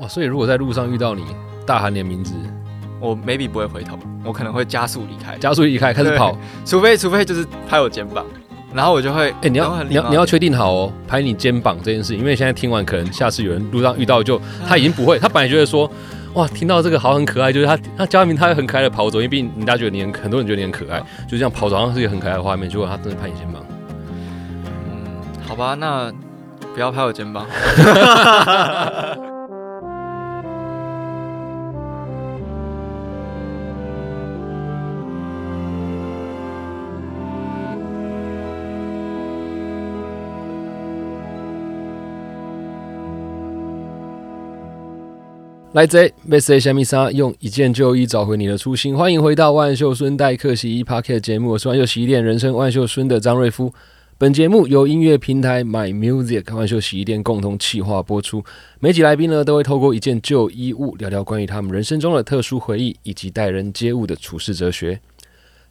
哇，所以如果在路上遇到你，大喊你的名字，我 maybe 不会回头，我可能会加速离开，加速离开，开始跑。除非除非就是拍我肩膀，然后我就会，哎、你要你要你要确定好哦，拍你肩膀这件事，因为现在听完，可能下次有人路上遇到就他已经不会，他本来觉得说，哇，听到这个好很可爱，就是他他嘉明他会很可爱的跑走，因为毕竟人家觉得你很，很多人觉得你很可爱，就这样跑走，好像是一个很可爱的画面，结果他真的拍你肩膀。嗯，好吧，那不要拍我肩膀。来贼，被谁虾米莎用一件旧衣找回你的初心。欢迎回到万秀孙代客洗衣 Pocket 节目，我是万秀洗衣店人生万秀孙的张瑞夫。本节目由音乐平台 My Music 万秀洗衣店共同企划播出。每集来宾呢都会透过一件旧衣物聊聊关于他们人生中的特殊回忆，以及待人接物的处事哲学。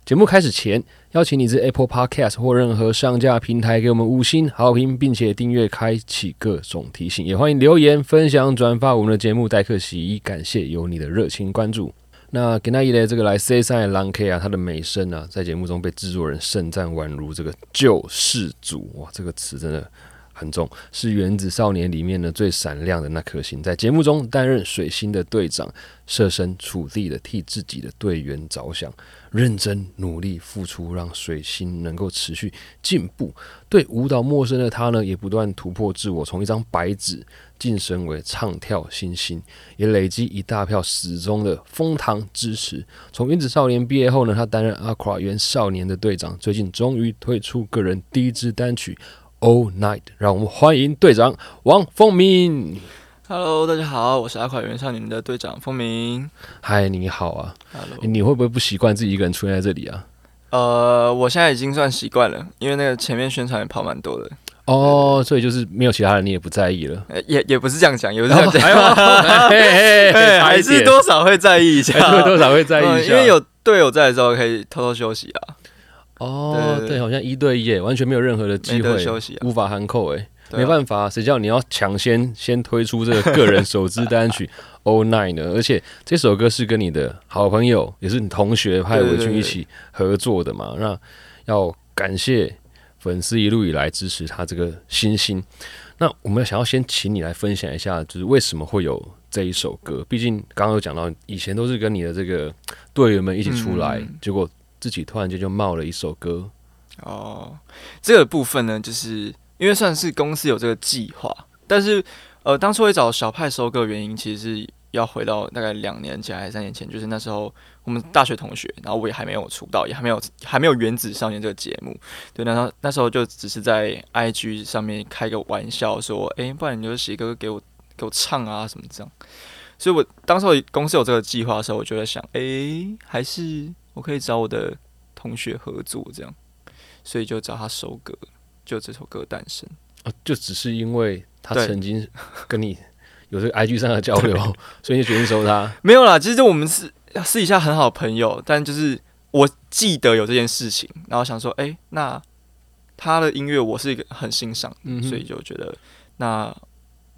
节目开始前，邀请你至 Apple Podcast 或任何上架平台给我们五星好评，并且订阅、开启各种提醒。也欢迎留言、分享、转发我们的节目，代客洗衣。感谢有你的热情关注。那给那一类这个来 C 三的狼 K 啊，他的美声啊，在节目中被制作人盛赞宛如这个救世主哇，这个词真的很重，是《原子少年》里面呢最闪亮的那颗星，在节目中担任水星的队长，设身处地的替自己的队员着想，认真努力付出，让水星能够持续进步。对舞蹈陌生的他呢，也不断突破自我，从一张白纸晋升为唱跳新星，也累积一大票始终的疯唐支持。从原子少年毕业后呢，他担任阿 q u a 原少年的队长，最近终于推出个人第一支单曲。All Night，让我们欢迎队长王凤鸣。Hello，大家好，我是阿垮原少年的队长凤鸣。嗨，你好啊！Hello，诶你会不会不习惯自己一个人出现在这里啊？呃，我现在已经算习惯了，因为那个前面宣传也跑蛮多的，哦，所以就是没有其他人，你也不在意了。呃也也不是这样讲，也不是这样讲，还是多少会在意一下，还是多少会在意一下，嗯因为有队友在的时候可以偷偷休息啊，哦，对好像一对一耶，完全没有任何的机会休息啊，无法含扣哎，啊没办法，谁叫你要抢先先推出这个个人首支单曲 All Night 呢？而且这首歌是跟你的好朋友，也是你同学派伟对对对军一起合作的嘛？那要感谢粉丝一路以来支持他这个新星。那我们想要先请你来分享一下，就是为什么会有这一首歌？毕竟刚刚有讲到，以前都是跟你的这个队员们一起出来，嗯结果自己突然间就冒了一首歌。哦，这个部分呢，就是因为算是公司有这个计划，但是呃，当初会找小派收割的原因，其实是要回到大概两年前还是三年前，就是那时候我们大学同学，然后我也还没有出道，也还没有还没有《原子少年》这个节目，对，那时候那时候就只是在 IG 上面开个玩笑说，诶，不然你就写歌给我给我唱啊什么这样。所以我当时我公司有这个计划的时候，我就在想，诶，还是我可以找我的同学合作这样。所以就找他收歌，就这首歌诞生。哦，就只是因为他曾经 跟你有这个 IG 上的交流，所以你决定收他。没有啦，其实我们是私底下很好的朋友，但就是我记得有这件事情，然后想说，哎、那他的音乐我是一个很欣赏，嗯所以就觉得那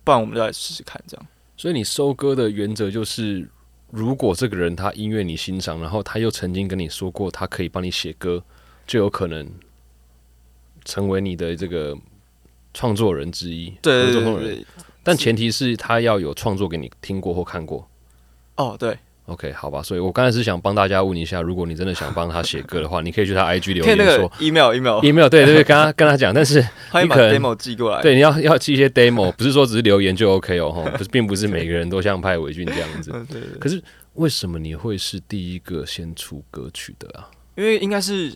不然我们就来试试看这样。所以你收歌的原则就是，如果这个人他音乐你欣赏，然后他又曾经跟你说过他可以帮你写歌，就有可能成为你的这个创作人之一，对对对，但前提是他要有创作给你听过或看过。哦对，OK，好吧，所以我刚才是想帮大家问一下，如果你真的想帮他写歌的话，你可以去他 IG 留言说 email email，email，对对对，跟他跟他讲，但是你可能 demo 寄过来。对，你要要寄一些 demo，不是说只是留言就 OK 哦，吼不是，并不是每个人都像派伟俊这样子。嗯 对对对，可是为什么你会是第一个先出歌曲的啊？因为应该是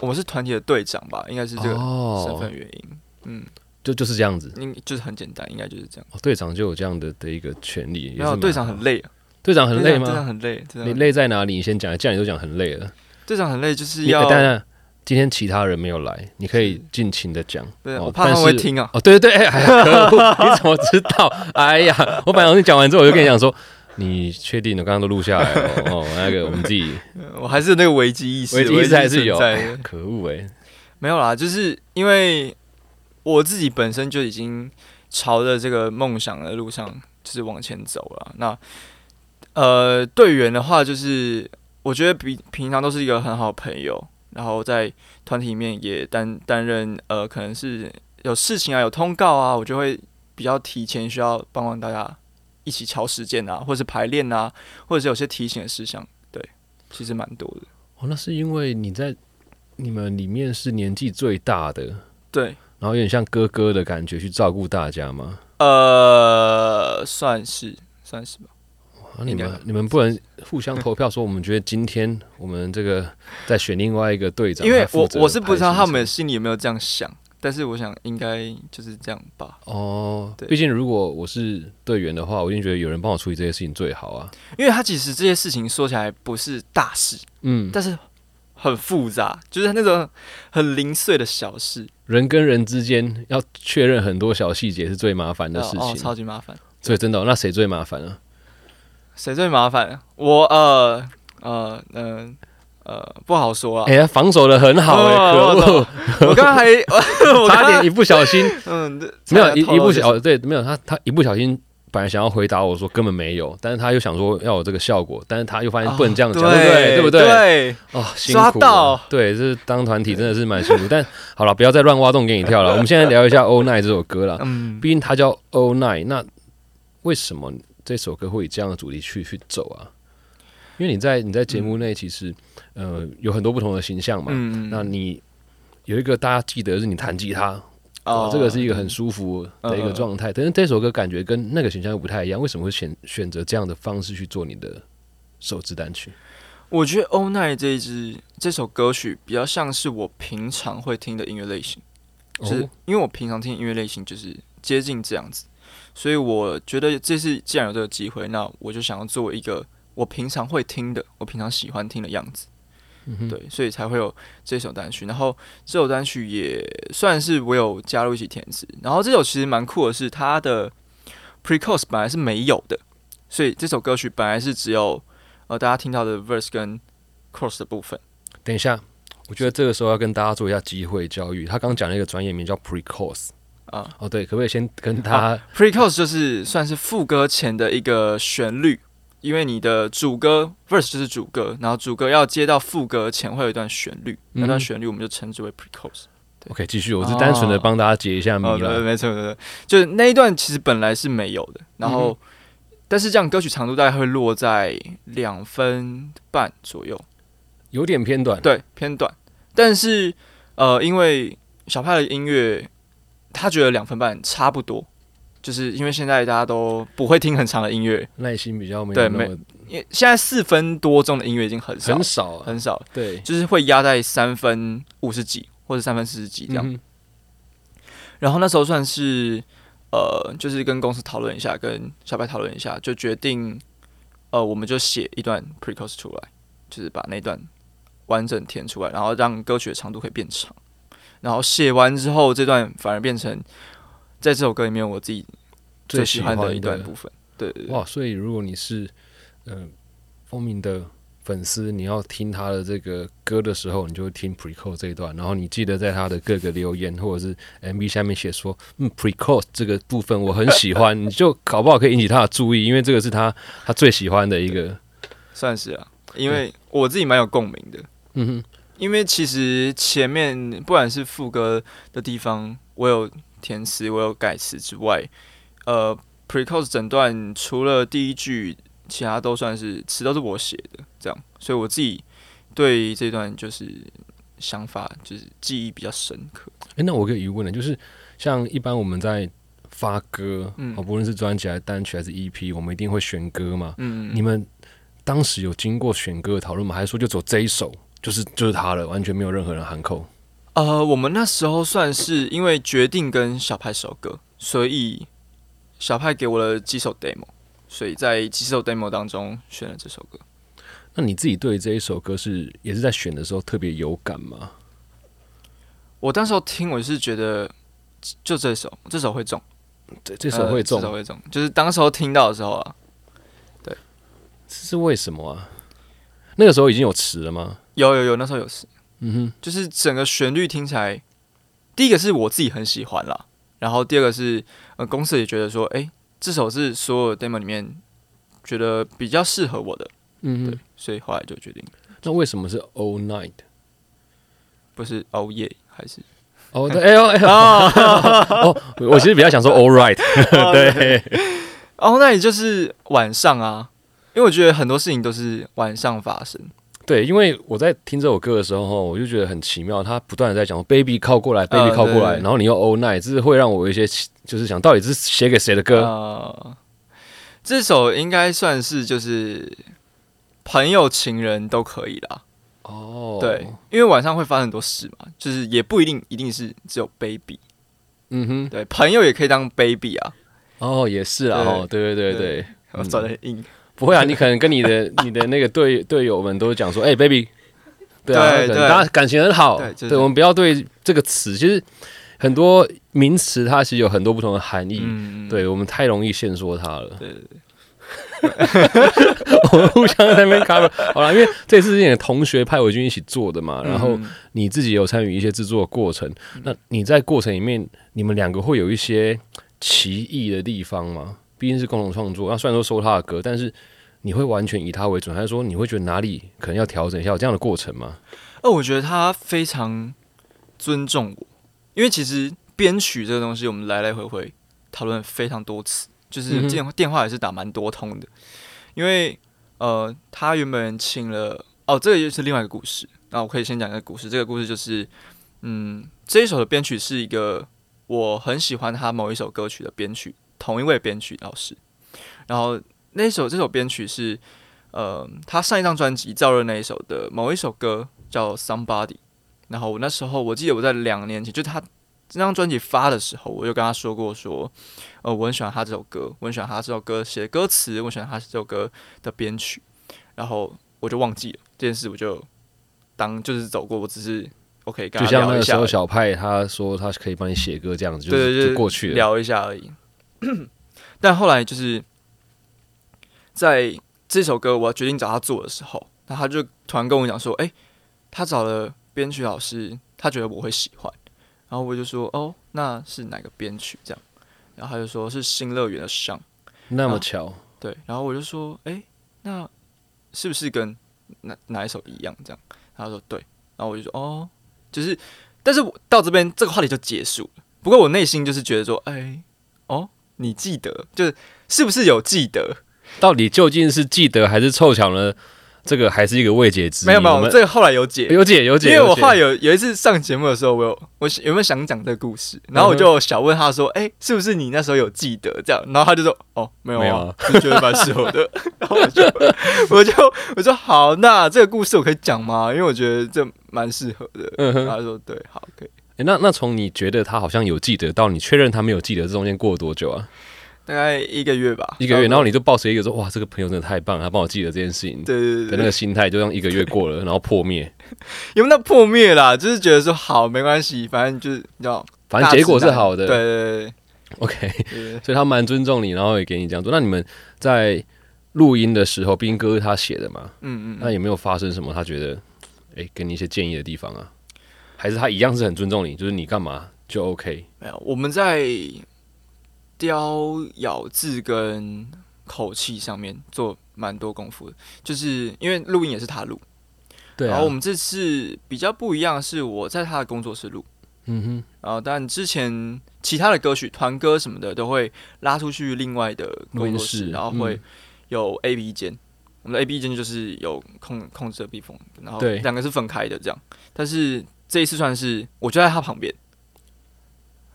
我们是团体的队长吧，应该是这个身哦份，原因。嗯，就就是这样子。应就是很简单，应该就是这样。哦，队长就有这样的的一个权利，也是蛮然后队长很累啊，队长很累队长吗？很累，你累在哪里？你先讲，既然你都讲很累了，队长很累，就是你要当然今天其他人没有来，你可以尽情的讲。对，哦我怕他们会听啊。哦，对对对，哎呀，可恶！你怎么知道？哎呀，我本来你讲完之后，我就跟你讲说，你确定的？刚刚都录下来了哦。哦那个我们自己 我还是有那个危机意识，危机意识还是有，在可恶哎！没有啦，就是因为我自己本身就已经朝着这个梦想的路上就是往前走了。那呃，队员的话，就是我觉得比平常都是一个很好的朋友，然后在团体里面也担担任呃，可能是有事情啊、有通告啊，我就会比较提前需要帮忙大家一起敲时间啊，或者是排练啊，或者是有些提醒的事项，对，其实蛮多的。哦，那是因为你在你们里面是年纪最大的，对，然后有点像哥哥的感觉去照顾大家吗？呃，算是算是吧。啊、你们你们不能互相投票说，我们觉得今天我们这个再选另外一个队长，因为我我是不知道他们心里有没有这样想，但是我想应该就是这样吧。哦，对毕竟如果我是队员的话，我一定觉得有人帮我处理这些事情最好啊。因为他其实这些事情说起来不是大事，嗯，但是很复杂，就是那种很零碎的小事，人跟人之间要确认很多小细节是最麻烦的事哦，情，超级麻烦。所以真的哦、那谁最麻烦啊？谁最麻烦？我呃呃嗯呃不好说啊。哎、呀，防守的很好哎、哦可恶，我刚刚还我刚 刚差点一不小心 嗯没有一一不小小对没有他他一不小心本来想要回答我说根本没有，但是他又想说要有这个效果，但是他又发现不能这样讲，对不对？对不对？对，哦，辛苦对，这是当团体真的是蛮辛苦。但好了，不要再乱挖洞给你跳了。我们现在聊一下《All Night》这首歌了，嗯，毕竟它叫《All Night》，那为什么这首歌会以这样的主题去去走啊？因为你在你在节目内其实、呃有很多不同的形象嘛，嗯那你有一个大家记得是你弹吉他，哦，这个是一个很舒服的一个状态。但是这首歌感觉跟那个形象又不太一样，为什么会选选择这样的方式去做你的首支单曲？我觉得《All Night》这一支这首歌曲比较像是我平常会听的音乐类型，就是哦因为我平常听音乐类型就是接近这样子，所以我觉得这次既然有这个机会，那我就想要做一个我平常会听的，我平常喜欢听的样子。嗯，对，所以才会有这首单曲。然后这首单曲也算是我有加入一起填词。然后这首其实蛮酷的是，它的 pre-chorus 本来是没有的，所以这首歌曲本来是只有呃大家听到的 verse 跟 chorus 的部分。等一下，我觉得这个时候要跟大家做一下机会教育。他刚讲了一个专业名叫 pre-chorus 啊。哦，对，可不可以先跟他、pre-chorus 就是算是副歌前的一个旋律，因为你的主歌 verse 就是主歌，然后主歌要接到副歌前会有一段旋律，那段嗯旋律我们就称之为 pre-chorus。OK 继续？我是单纯的帮大家解一下谜哦，对，没错没错，就是那一段其实本来是没有的，然后、嗯但是这样歌曲长度大概会落在两分半左右，有点偏短，对，偏短。但是呃，因为小派的音乐，他觉得两分半差不多，就是因为现在大家都不会听很长的音乐，耐心比较没有对那么因为现在四分多钟的音乐已经很少很少啊。很少，对，就是会压在三分五十几或者三分四十几这样。嗯然后那时候算是呃，就是跟公司讨论一下，跟小白讨论一下，就决定呃，我们就写一段 pre-chorus 出来，就是把那段完整填出来，然后让歌曲的长度可以变长。然后写完之后，这段反而变成在这首歌里面我自己最喜欢的一段部分。对对对，哇，所以如果你是呃风鸣的粉丝，你要听他的这个歌的时候，你就会听 pre-chorus 这一段，然后你记得在他的各个留言或者是 MV 下面写说，嗯，pre-chorus 这个部分我很喜欢，你就搞不好可以引起他的注意，因为这个是他他最喜欢的一个，算是啊，因为我自己蛮有共鸣的。嗯哼，因为其实前面不管是副歌的地方，我有填词，我有改词之外，呃，pre-chorus 整段除了第一句，其他都算是词都是我写的，这样，所以我自己对这段就是想法就是记忆比较深刻。诶，那我有个疑问呢，就是像一般我们在发歌，嗯哦，不论是专辑还是单曲还是 EP，我们一定会选歌嘛，嗯，你们当时有经过选歌的讨论吗？还是说就走这一首，就是就是他了，完全没有任何人喊扣？呃，我们那时候算是因为决定跟小派首歌，所以小派给我了几首 demo，所以在几首 demo 当中选了这首歌。那你自己对这一首歌是也是在选的时候特别有感吗？我当时候听，我是觉得就这首，这首会中，这这首会中呃这，首会中，就是当时候听到的时候啊，对，这是为什么啊？那个时候已经有词了吗？有有有，那时候有事，嗯哼。就是整个旋律听起来，第一个是我自己很喜欢啦，然后第二个是呃公司也觉得说，哎、这首是所有 demo 里面觉得比较适合我的，嗯对，所以后来就决定。那为什么是 All Night？不是熬夜还是？哦，对，哎呦，哎呦，哦，我其实比较想说 All Right，对，哦，那也就是晚上啊，因为我觉得很多事情都是晚上发生。对，因为我在听这首歌的时候，我就觉得很奇妙，他不断的在讲 “baby 靠过来，baby 靠过来”，然后你又 “all night”，这是会让我有一些就是想到底是写给谁的歌？呃，这首应该算是就是朋友、情人都可以啦。哦，对，，因为晚上会发生很多事嘛，就是也不一定一定是只有 baby，嗯哼，对，朋友也可以当 baby 啊。哦，也是啊，哦，对对对对，我找的硬，不会啊，你可能跟你的 你的那个队队友们都讲说，哎，baby，对啊，对。对大家感情很好，对就是。对，我们不要对这个词，其实很多名词它其实有很多不同的含义，嗯，对我们太容易限缩它了。对对对，我们互相在那边 cover 好了，因为这次是你的同学派伟军一起做的嘛，然后嗯你自己有参与一些制作的过程，那你在过程里面，你们两个会有一些奇异的地方吗？毕竟是共同创作，那虽然说收他的歌，但是你会完全以他为准，还是说你会觉得哪里可能要调整一下？有这样的过程吗？哦，我觉得他非常尊重我，因为其实编曲这个东西，我们来来回回讨论非常多次，就是电电话也是打蛮多通的。因为呃，他原本请了哦，这个又是另外一个故事。那我可以先讲一个故事。这个故事就是，嗯，这一首的编曲是一个我很喜欢他某一首歌曲的编曲，同一位编曲老师。然后那首这首编曲是呃，他上一张专辑《燥热》那一首的某一首歌叫《Somebody》。然后我那时候我记得我在两年前，就他这张专辑发的时候，我就跟他说过说，呃，我很喜欢他这首歌，我很喜欢他这首歌写的歌词，我喜欢他这首歌的编曲。然后我就忘记了这件事，我就当就是走过，我只是 OK 跟他就像那个时候小派他说他可以帮你写歌这样子，就对对对，是就过去了。聊一下而已。但后来就是在这首歌我要决定找他做的时候，那他就突然跟我讲说：“哎、他找了编曲老师，他觉得我会喜欢。”然后我就说：“哦，那是哪个编曲？”这样，然后他就说是新乐园的上。那么巧，对，然后我就说：“哎、那是不是跟哪哪一首一样？”这样，他说：“对。”然后我就说：“哦，就是，但是我到这边这个话题就结束了。不过我内心就是觉得说，哎，哦，你记得，就是是不是有记得？到底究竟是记得还是凑巧呢？这个还是一个未解之谜。没有没有，我们这个后来有解。有解有解，因为我后来有有一次上节目的时候，我有我有没有想讲这个故事，然后我就小问他说：“哎、是不是你那时候有记得这样？”然后他就说：“哦，没有啊没有啊，就觉得蛮适合的。”然后我就我就我说：“好，那这个故事我可以讲吗？因为我觉得这蛮适合的。”嗯哼然后他说：“对，好，可以。诶那那从你觉得他好像有记得到你确认他没有记得，这中间过了多久啊？大概一个月吧，一个月，然后你你就抱持一个说哇，这个朋友真的太棒了，他帮我记得这件事情对对对对的那个心态，就让一个月过了，然后破灭。有没有破灭啦？就是觉得说好没关系，反正就是你知道，反正结果是好的。对对对 OK，所以他蛮尊重你，然后也给你这样做。那你们在录音的时候，斌哥是他写的嘛？嗯嗯那有没有发生什么他觉得诶给你一些建议的地方啊？还是他一样是很尊重你，就是你干嘛就 OK？没有，我们在雕咬字跟口气上面做蛮多功夫的，就是因为录音也是他录，对啊然后我，们这次比较不一样，是我在他的工作室录，嗯哼，然后但之前其他的歌曲、团歌什么的都会拉出去另外的工作室，室然后会嗯有 A B 间。我们的 A B 间就是有控控制的避风，然后对两个是分开的这样。但是这一次算是我就在他旁边，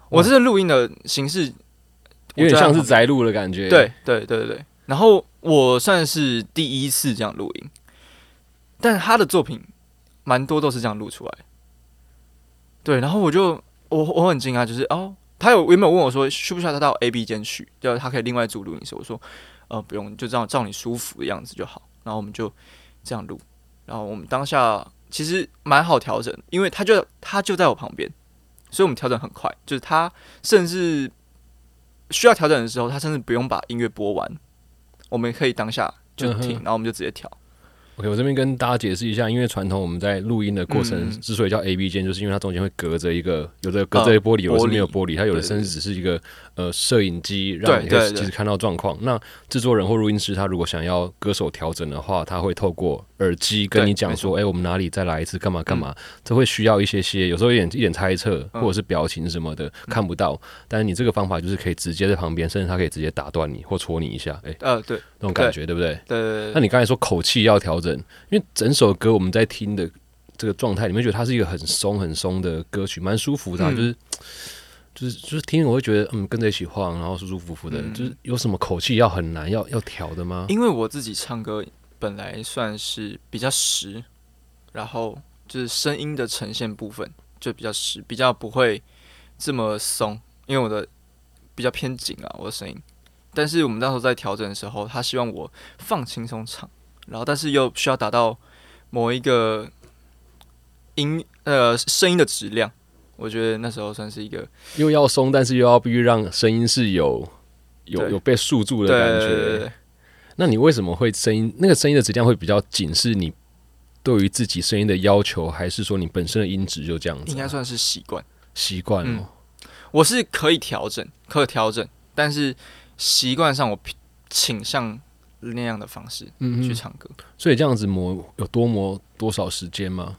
我这次录音的形式有点像是宅录的感觉。对对对对对。然后我算是第一次这样录音，但他的作品蛮多都是这样录出来。对，然后我就我我很惊讶，就是哦，他有原本问我说需不需要他到 A B 间去，就是他可以另外租录音室。我说呃不用，就这样照你舒服的样子就好。然后我们就这样录，然后我们当下其实蛮好调整，因为他就他就在我旁边，所以我们调整很快，就是他甚至需要调整的时候，他甚至不用把音乐播完，我们可以当下就停，嗯然后我们就直接调。OK，我这边跟大家解释一下，因为传统我们在录音的过程嗯。之所以叫 A B 键，就是因为它中间会隔着一个，有的隔着玻璃，有的是没有玻璃，它有的甚至只是一个呃摄影机，让你可以对对对。其实看到状况。那制作人或录音师他如果想要歌手调整的话，他会透过耳机跟你讲说，哎、我们哪里再来一次，干嘛干嘛，这会需要一些些，有时候一点一点猜测嗯。或者是表情什么的、看不到，但是你这个方法就是可以直接在旁边，甚至他可以直接打断你或戳你一下，哎、呃，对。那种感觉对。不对？对对那，你刚才说口气要调整，因为整首歌我们在听的这个状态，你会觉得它是一个很松很松的歌曲，蛮舒服的啊、嗯。就是就是就是听我会觉得嗯跟着一起晃，然后舒舒服服的。嗯。就是有什么口气要很难要要调的吗？因为我自己唱歌本来算是比较实，然后就是声音的呈现部分就比较实，比较不会这么松，因为我的比较偏紧啊，我的声音。但是我们那时候在调整的时候，他希望我放轻松唱，然后但是又需要达到某一个音呃声音的质量，我觉得那时候算是一个又要松，但是又要必须让声音是有有有被束住的感对对对觉。对那你为什么会声音那个声音的质量会比较紧？是你对于自己声音的要求，还是说你本身的音质就这样子啊？应该算是习惯。习惯哦。我是可以调整，可以调整，但是习惯上我偏倾向那样的方式嗯，去唱歌。所以这样子磨有多磨多少时间吗？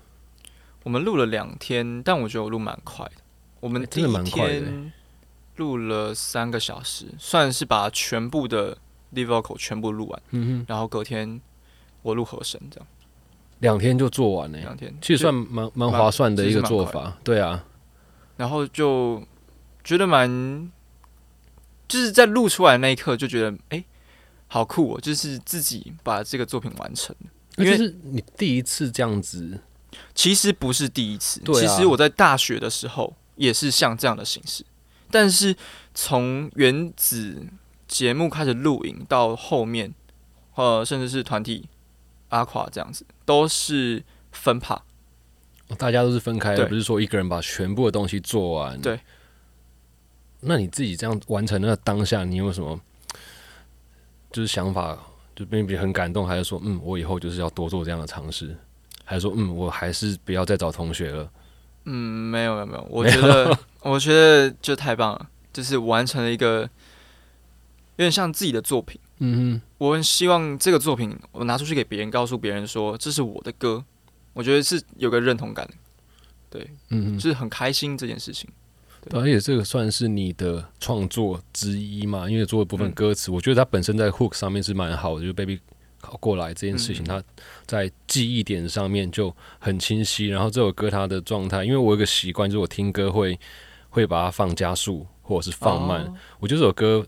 我们录了两天，但我觉得我录蛮快的。我们第一蛮快的天录了三个小时，算是把全部的 live vocal 全部录完，嗯哼，然后隔天我录和声，这样。两天就做完了、两天。其实算蛮蛮划算的一个做法。对啊，然后就觉得蛮，就是在录出来那一刻就觉得，哎、好酷哦！就是自己把这个作品完成。因为是你第一次这样子，其实不是第一次，其实我在大学的时候也是像这样的形式，但是从原子节目开始录影到后面，呃，甚至是团体阿垮这样子，都是分趴。大家都是分开的，不是说一个人把全部的东西做完。对。那你自己这样完成那当下，你有什么就是想法？就 maybe 很感动，还是说，嗯，我以后就是要多做这样的尝试，还是说，嗯，我还是不要再找同学了？嗯，没有没有没有，我觉得 我觉得就太棒了，就是完成了一个有点像自己的作品。嗯哼我很希望这个作品我拿出去给别人，告诉别人说这是我的歌，我觉得是有个认同感的，哼，嗯，就是很开心这件事情。对而且这个算是你的创作之一嘛，因为做的部分嗯歌词，我觉得它本身在 hook 上面是蛮好的，就是 baby 考过来这件事情，嗯它在记忆点上面就很清晰。然后这首歌它的状态，因为我有个习惯，就是我听歌会会把它放加速或者是放慢。哦我觉得这首歌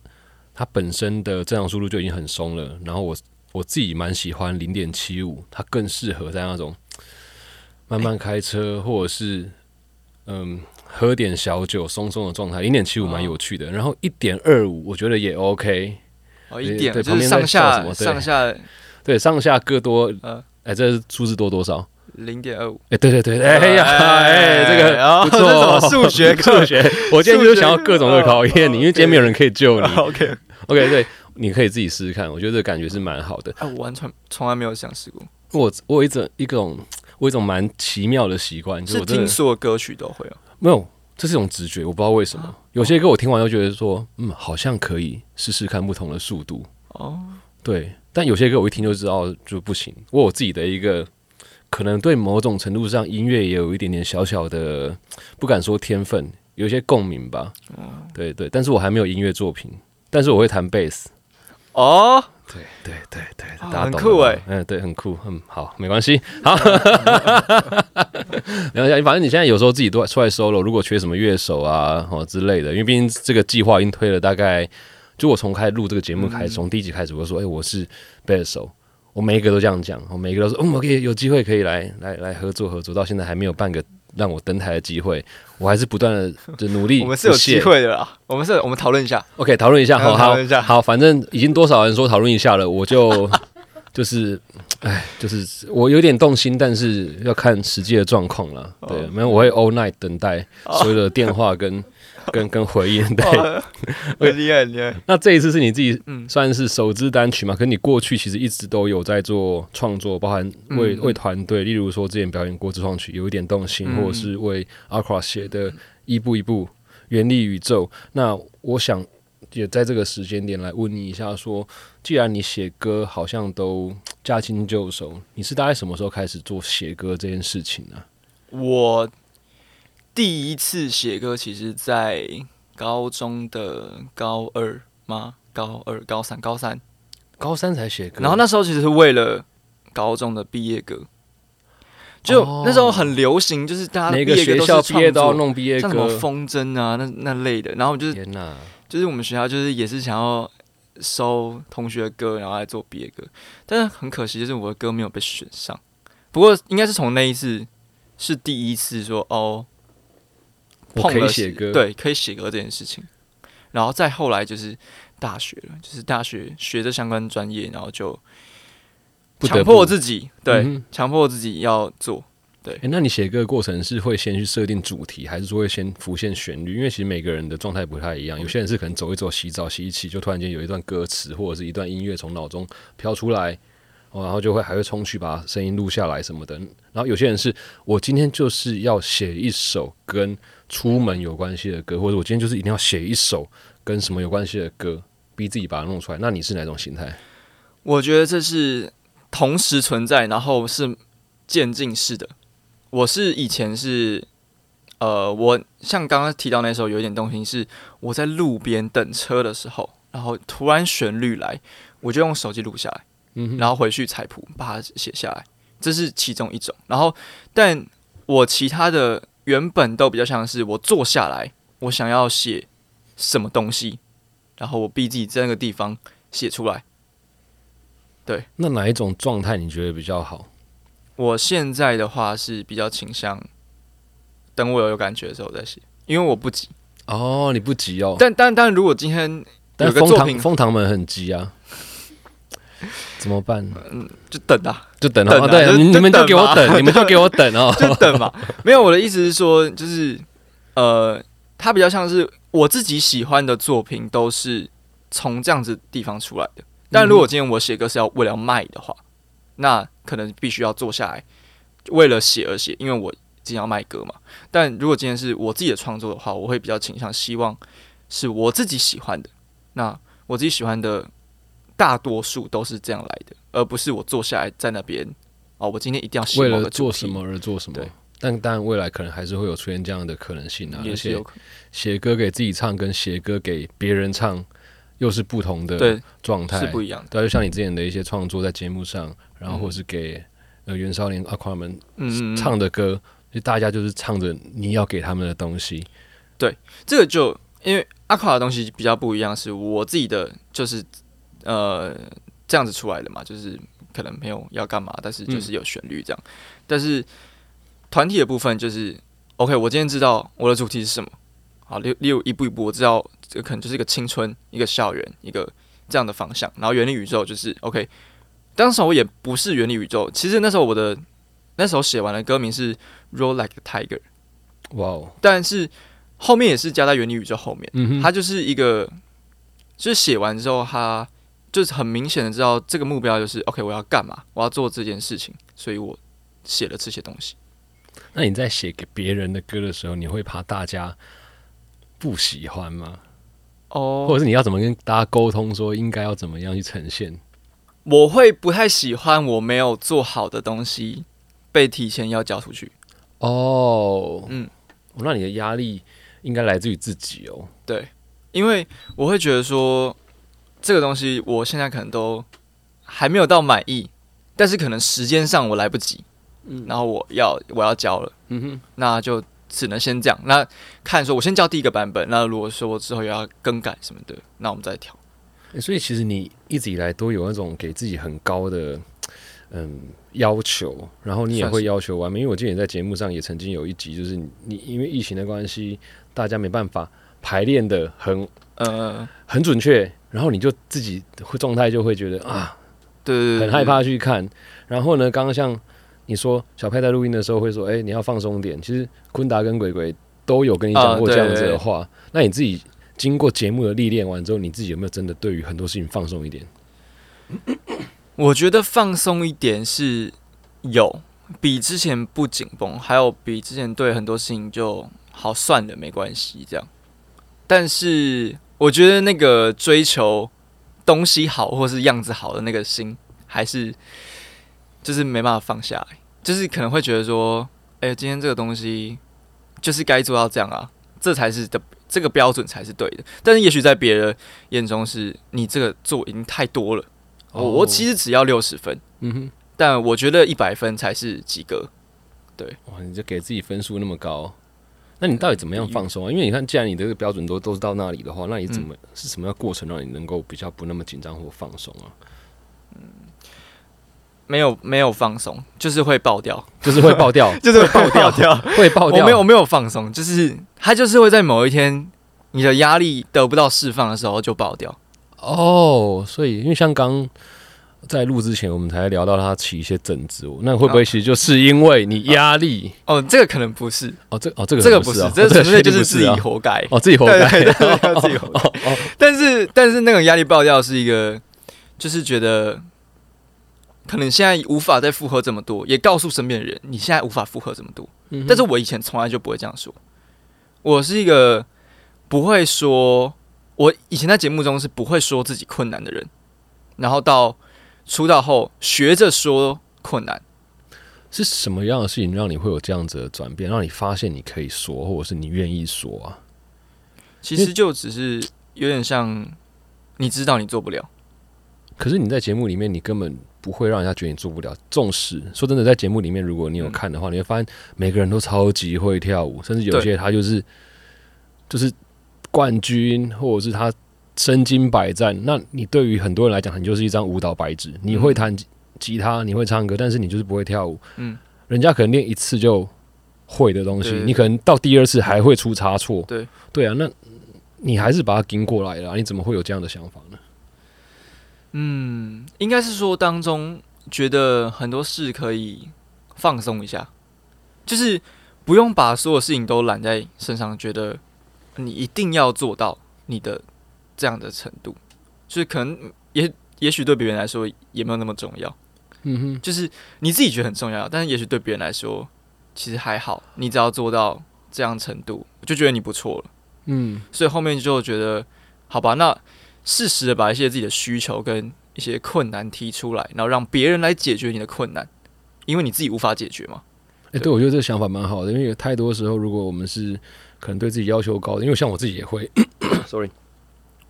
它本身的正常速度就已经很松了，然后我我自己蛮喜欢零点七五，它更适合在那种慢慢开车或者是嗯喝点小酒松松的状态。零点七五蛮有趣的，然后一点二五我觉得也 OK，哦，一点旁边上下什么对。上下。对，上下各多呃。哎，这是数字多多少？零点二五，哎，对对对，哎呀，哎，这个哦不错数学课 数学，我今天就是想要各种的考验你，因为今天没有人可以救你。OK，OK，对，你可以自己试试看，我觉得这个感觉是蛮好的。哎，我完全从来没有想试过，我我有一种一种我有一种蛮奇妙的习惯，就是听所有歌曲都会哦。没有，这是一种直觉，我不知道为什么。有些歌我听完又觉得说，嗯，好像可以试试看不同的速度。哦，对，但有些歌我一听就知道就不行。我有自己的一个，可能对某种程度上音乐也有一点点小小的，不敢说天分，有一些共鸣吧。对对，但是我还没有音乐作品，但是我会弹贝斯。哦，对对对对，哦大家懂很酷欸。哎，嗯，对，很酷，嗯，好，没关系，好，然后反正你现在有时候自己都出来 solo，如果缺什么乐手啊哦之类的，因为毕竟这个计划已经推了大概，就我从开始录这个节目开始，从第一集开始，我就说，哎，我是贝斯手，我每一个都这样讲，我每一个都说，嗯，我可以有机会可以来来来合作合作，到现在还没有半个让我登台的机会，我还是不断的就努力，我们是有机会的啦，我们是，我们讨论一下。OK，讨论一下，好好好，反正已经多少人说讨论一下了，我就 就是，哎，就是我有点动心，但是要看实际的状况了。对，哦没有，我会 all night 等待所有的电话跟跟跟回应。对，哇很厉害，很厉害。那这一次是你自己嗯算是首支单曲嘛？可你过去其实一直都有在做创作，包含为、嗯为团队，例如说之前表演过自创曲有一点动心，嗯或者是为 Aqua 写的一步一步原力宇宙。那我想也在这个时间点来问你一下说既然你写歌好像都驾轻就熟，你是大概什么时候开始做写歌这件事情呢、我第一次写歌，其实在高中的高二吗？高二、高三、高三。高三才写歌，然后那时候其实是为了高中的毕业歌，就哦那时候很流行，就是大家每个学校毕业都要弄毕业像什么歌。风筝啊，那那类的。然后就是天哪！就是我们学校就是也是想要收同学的歌，然后来做毕业歌，但是很可惜，就是我的歌没有被选上。不过应该是从那一次是第一次说哦，碰了写歌，，对，可以写歌这件事情。然后再后来就是大学了，就是大学学的相关专业，然后就强迫不自己，对，强迫自己要做。对，那你写歌的过程是会先去设定主题，还是说会先浮现旋律？因为其实每个人的状态不太一样，有些人是可能走一走、洗澡、洗一洗，就突然间有一段歌词或者是一段音乐从脑中飘出来，哦，然后就会还会冲去把声音录下来什么的。然后有些人是我今天就是要写一首跟出门有关系的歌，或者我今天就是一定要写一首跟什么有关系的歌，逼自己把它弄出来。那你是哪种心态？我觉得这是同时存在，然后是渐进式的。我是以前是，呃，我像刚刚提到那首有一点动心，是我在路边等车的时候，然后突然旋律来，我就用手机录下来，嗯，然后回去采谱把它写下来，这是其中一种。然后，但我其他的原本都比较像是我坐下来，我想要写什么东西，然后我逼自己在那个地方写出来。对那哪一种状态你觉得比较好？我现在的话是比较倾向等我有有感觉的时候再写，因为我不急。哦，你不急哦，但但但如果今天有个作品蜂糖们很急啊，怎么办？嗯就等啊，就等啊对，你们就给我等，你们就给我等哦。就等嘛。没有我的意思是说，就是呃，它比较像是我自己喜欢的作品都是从这样子地方出来的。但如果今天我写歌是要为了卖的话，那可能必须要坐下来，为了写而写，因为我今天要卖歌嘛。但如果今天是我自己的创作的话，我会比较倾向希望是我自己喜欢的。那我自己喜欢的大多数都是这样来的，而不是我坐下来在那边哦，我今天一定要写为了做什么而做什么但。但当然，未来可能还是会有出现这样的可能性啊。而且。写歌给自己唱，跟写歌给别人唱，又是不同的，状态。是不一样的。对啊，就像你之前的一些创作在节目上，然后或是给呃袁少年、阿夸们嗯，唱的歌，就大家就是唱着你要给他们的东西。对这个就因为阿夸的东西比较不一样，是我自己的就是呃这样子出来的嘛，就是可能没有要干嘛，但是就是有旋律这样。但是团体的部分就是 OK，我今天知道我的主题是什么，好，例例如一步一步我知道这个可能就是一个青春、一个校园、一个这样的方向，然后原力宇宙就是 OK。当时我也不是原力宇宙，其实那时候我的那时候写完的歌名是 Roll Like a Tiger。哇哦，但是后面也是加在原理宇宙后面，它就是一个，就是写完之后，他就是很明显的知道这个目标就是 OK，我要干嘛，我要做这件事情，所以我写了这些东西。那你在写给别人的歌的时候，你会怕大家不喜欢吗？哦或者是你要怎么跟大家沟通，说应该要怎么样去呈现？我会不太喜欢我没有做好的东西被提前要交出去。哦，嗯嗯，那你的压力应该来自于自己哦。对，因为我会觉得说这个东西我现在可能都还没有到满意，但是可能时间上我来不及，嗯然后我要我要交了。嗯哼，那就只能先这样。那看说，我先交第一个版本。那如果说我之后有要更改什么的，那我们再调。欸所以其实你一直以来都有那种给自己很高的嗯要求，然后你也会要求完美。因为我记得你在节目上也曾经有一集，就是你你因为疫情的关系，大家没办法排练的很呃，很准确，然后你就自己会状态就会觉得啊，对对对，很害怕去看。然后呢，刚刚像你说小派在录音的时候会说，哎、你要放松点。其实昆达跟鬼鬼都有跟你讲过这样子对的话，那你自己经过节目的历练完之后，你自己有没有真的对于很多事情放松一点？我觉得放松一点是有比之前不紧绷，还有比之前对很多事情就好算了，没关系这样。但是我觉得那个追求东西好或是样子好的那个心，还是就是没办法放下来，就是可能会觉得说，哎、今天这个东西就是该做到这样啊，这才是的。这个标准才是对的，但是也许在别人眼中是你这个做已经太多了。我我其实实只要六十分，嗯哼，但我觉得一百分才是及格。对哇，你就给自己分数那么高，那你到底怎么样放松啊？因为你看，既然你的这个标准都都是到那里的话，那你怎嗯么、是什么样过程让你能够比较不那么紧张或放松啊？没有没有放松，就是会爆掉，就是会爆掉，就是会爆掉。掉。会爆掉。我没有我没有放松，就是他就是会在某一天你的压力得不到释放的时候就爆掉。哦，所以因为像刚在录之前，我们才聊到他起一些争执，那会不会其实就是因为你压力？哦，这个可能不是，哦，这哦这个这个不是这纯粹就是自己活该。哦，自己活该，自己活该。但是但是那种压力爆掉是一个，就是觉得可能现在无法再负荷这么多，也告诉身边的人你现在无法负荷这么多。嗯但是我以前从来就不会这样说，我是一个不会说，我以前在节目中是不会说自己困难的人，然后到出道后学着说困难。是什么样的事情让你会有这样子的转变，让你发现你可以说，或者是你愿意说啊？其实就只是有点像，你知道你做不了，可是你在节目里面，你根本不会让人家觉得你做不了。纵使说真的，在节目里面，如果你有看的话，你会发现每个人都超级会跳舞，甚至有些他就是就是冠军，或者是他身经百战。那你对于很多人来讲，你就是一张舞蹈白纸。你会弹吉吉他，你会唱歌，但是你就是不会跳舞。嗯，人家可能练一次就会的东西，你可能到第二次还会出差错。对对啊，那你还是把它盯过来了啊、你怎么会有这样的想法呢？嗯，应该是说当中觉得很多事可以放松一下，就是不用把所有事情都揽在身上，觉得你一定要做到你的这样的程度，就是可能也也许对别人来说也没有那么重要，嗯哼，就是你自己觉得很重要，但是也许对别人来说其实还好，你只要做到这样程度，我就觉得你不错了。嗯，所以后面就觉得，好吧，那适时的把一些自己的需求跟一些困难提出来，然后让别人来解决你的困难，因为你自己无法解决嘛。哎、对，我觉得这个想法蛮好的，因为有太多时候，如果我们是可能对自己要求高的，因为像我自己也会，sorry，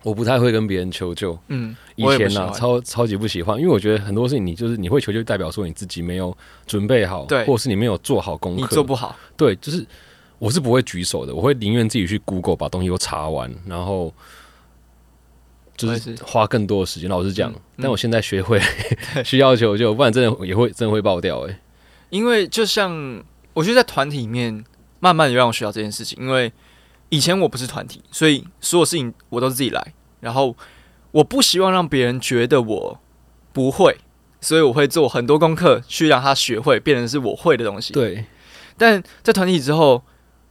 我不太会跟别人求救。嗯，以前呢、超超级不喜欢，因为我觉得很多事情你就是你会求救，代表说你自己没有准备好，对或者是你没有做好功你课。做不好，对，就是我是不会举手的，我会宁愿自己去 Google 把东西都查完，然后就是花更多的时间。老实讲，嗯但我现在学会 需要求救，不然真的也会真的会爆掉、欸。因为就像我觉得在团体里面，慢慢的让我学到这件事情。因为以前我不是团体，所以所有事情我都是自己来，然后我不希望让别人觉得我不会，所以我会做很多功课去让他学会，变成是我会的东西。对，但在团体之后，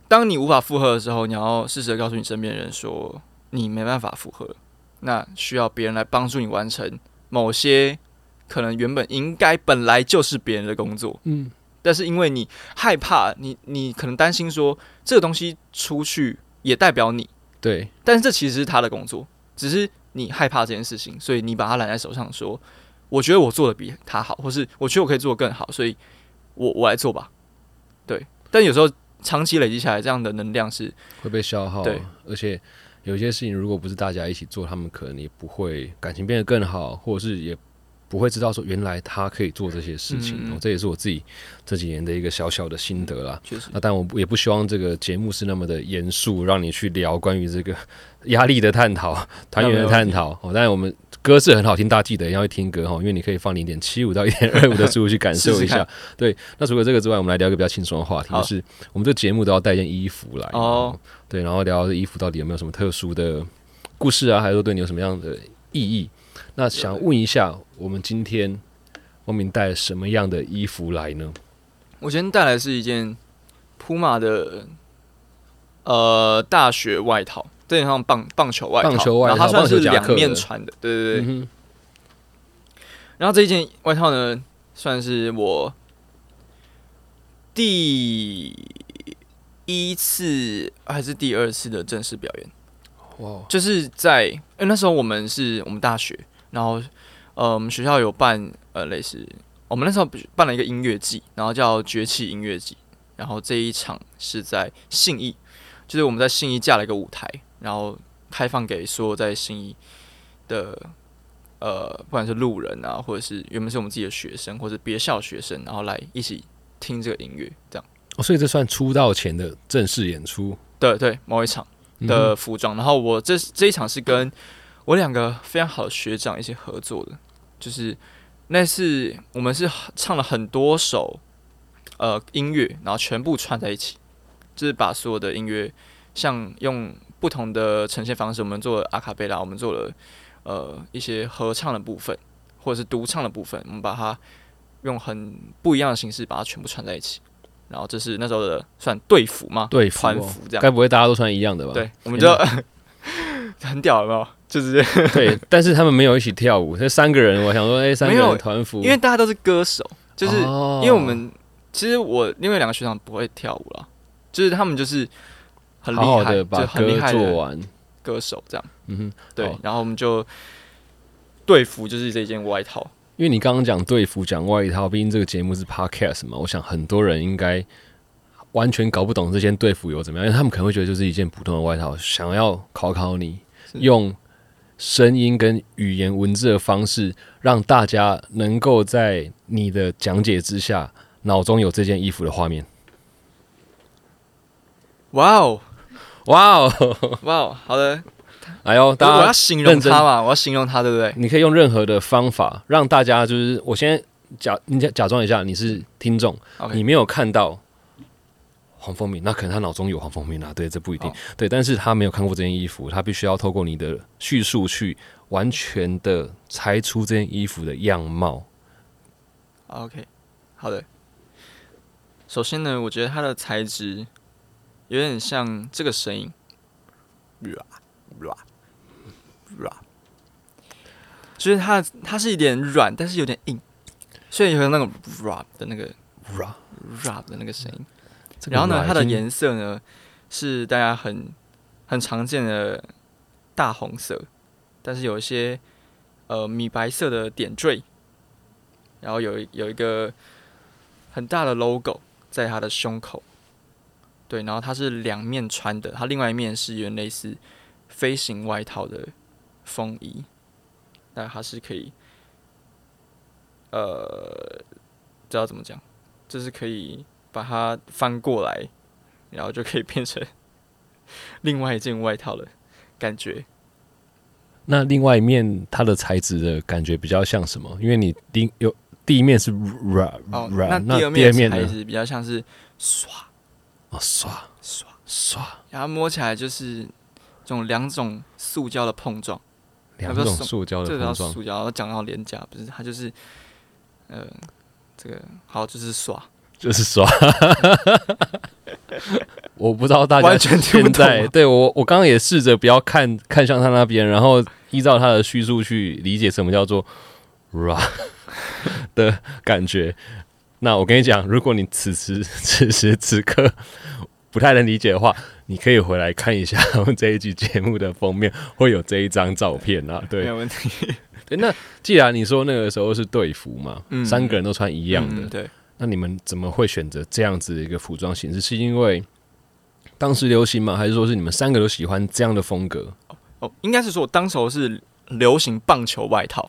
当你无法负荷的时候，你要适时的告诉你身边人说你没办法负荷，那需要别人来帮助你完成某些可能原本应该本来就是别人的工作，嗯，但是因为你害怕，你你可能担心说这个东西出去也代表你，对，但是这其实是他的工作，只是你害怕这件事情，所以你把他揽在手上说，我觉得我做的比他好，或是我觉得我可以做得更好，所以我我来做吧。对，但有时候长期累积下来，这样的能量是会被消耗。对，而且有些事情如果不是大家一起做，他们可能也不会感情变得更好，或者是也不会知道说原来他可以做这些事情。哦，这也是我自己这几年的一个小小的心得啦。确实那但我也不希望这个节目是那么的严肃，让你去聊关于这个 压力的探讨、团员的探讨。哦，当然我们歌是很好听，大家记得要去听歌哈，因为你可以放零点七五到一点二五的速度去感受一下 试试。对，那除了这个之外，我们来聊一个比较轻松的话题，就是我们这节目都要带一件衣服来。哦，对，然后聊这衣服到底有没有什么特殊的故事啊，还是说对你有什么样的意义？那想问一下，我们今天汪明带了什么样的衣服来呢？我今天带来是一件普马的呃大学外套，有点像棒棒球外套，棒球外套然后它算是两面穿的，对对对。嗯，然后这一件外套呢，算是我第一次还是第二次的正式表演。哇，就是在，因为那时候我们是我们大学，然后呃，我们学校有办呃类似，我们那时候办了一个音乐季，然后叫崛起音乐季，然后这一场是在信义，就是我们在信义架了一个舞台，然后开放给所有在信义的呃，不管是路人啊，或者是原本是我们自己的学生，或者别校学生，然后来一起听这个音乐，这样。哦，所以这算出道前的正式演出对对，某一场。嗯的服装。然后我这这一场是跟我两个非常好的学长一起合作的，就是那是我们是唱了很多首呃音乐，然后全部串在一起，就是把所有的音乐像用不同的呈现方式，我们做了阿卡贝拉，我们做了呃一些合唱的部分，或者是独唱的部分，我们把它用很不一样的形式把它全部串在一起。然后这是那时候的算队服嘛，队服哦团服这样。该不会大家都穿一样的吧？对，我们就 很屌，有没有？就是对，但是他们没有一起跳舞，这三个人，我想说，哎、三个没有人团服，因为大家都是歌手，就是哦。因为我们其实我另外两个学长不会跳舞了，就是他们就是很厉好好害，的把就很厉歌害做完，歌手这样。嗯哼，对，然后我们就队服就是这件外套，因为你刚刚讲队服讲外套，毕竟这个节目是 podcast 嘛，我想很多人应该完全搞不懂这件队服有怎么样，因为他们可能会觉得就是一件普通的外套，想要考考你，用声音跟语言文字的方式，让大家能够在你的讲解之下，脑中有这件衣服的画面。哇哦。哇哦，哇哦，好的，哎呦，我大家我要形容认真。它嘛，我要形容它，对不对？你可以用任何的方法让大家就是，我先假你假假装一下你是听众你没有看到黄蜂鸣，那可能他脑中有黄蜂鸣啊，对，这不一定，对，但是他没有看过这件衣服，他必须要透过你的叙述去完全的猜出这件衣服的样貌。OK，好的。首先呢，我觉得它的材质有点像这个声音，就是它它是一点软，但是有点硬，所以有那种 rap 的那个 Ra，rap 的那个声音。这个然后呢它的颜色呢是大家很很常见的大红色，但是有一些呃米白色的点缀，然后有一有一个很大的 logo 在它的胸口，对，然后它是两面穿的，它另外一面是有点类似飞行外套的风衣，但它是可以呃，知道怎么讲，就是可以把它翻过来，然后就可以变成另外一件外套的感觉。那另外一面它的材质的感觉比较像什么？因为你第有第一面是软软那那第二面？材质比较像是刷。哦，刷。刷，刷。然后摸起来就是这种两种塑胶的碰撞，两种塑胶的这叫碰撞，塑胶，讲到廉价，不是它就是呃这个好就是刷，就是刷。我不知道大家现懂在对我，我刚刚也试着不要看看向他那边，然后依照他的叙述去理解什么叫做 ra 的感觉。那我跟你讲，如果你此时此时此刻不太能理解的话，你可以回来看一下我们这一集节目的封面，会有这一张照片啊。没对有问题。对，那既然你说那个时候是队服嘛，嗯三个人都穿一样的，嗯对，那你们怎么会选择这样子的一个服装形式？是因为当时流行吗？还是说是你们三个都喜欢这样的风格？哦，应该是说当时候是流行棒球外套，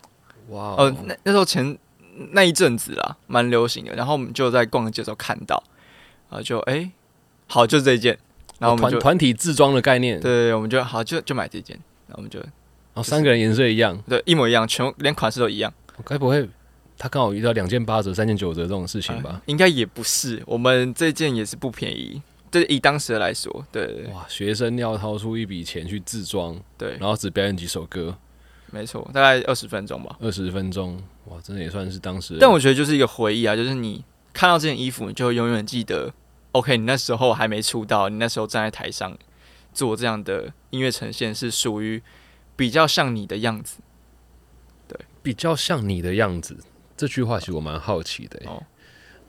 哇呃，那那时候前那一阵子啦，蛮流行的。然后我们就在逛街的时候看到，啊，就哎、好，就这一件。然后我们就团团体自装的概念，对，我们就好就就买这件，然后我们就然后三个人颜色一样，对一模一样，全连款式都一样。该不会他刚好遇到两件八折、三件九折这种事情吧呃？应该也不是，我们这件也是不便宜。对，以当时的来说，对哇，学生要掏出一笔钱去自装，对，然后只表演几首歌，没错，大概二十分钟吧。二十分钟，哇，真的也算是当时。但我觉得就是一个回忆啊，就是你看到这件衣服，你就会永远记得 OK，你那时候还没出道，你那时候站在台上做这样的音乐呈现，是属于比较像你的样子。对比较像你的样子，这句话其实我蛮好奇的、欸。哦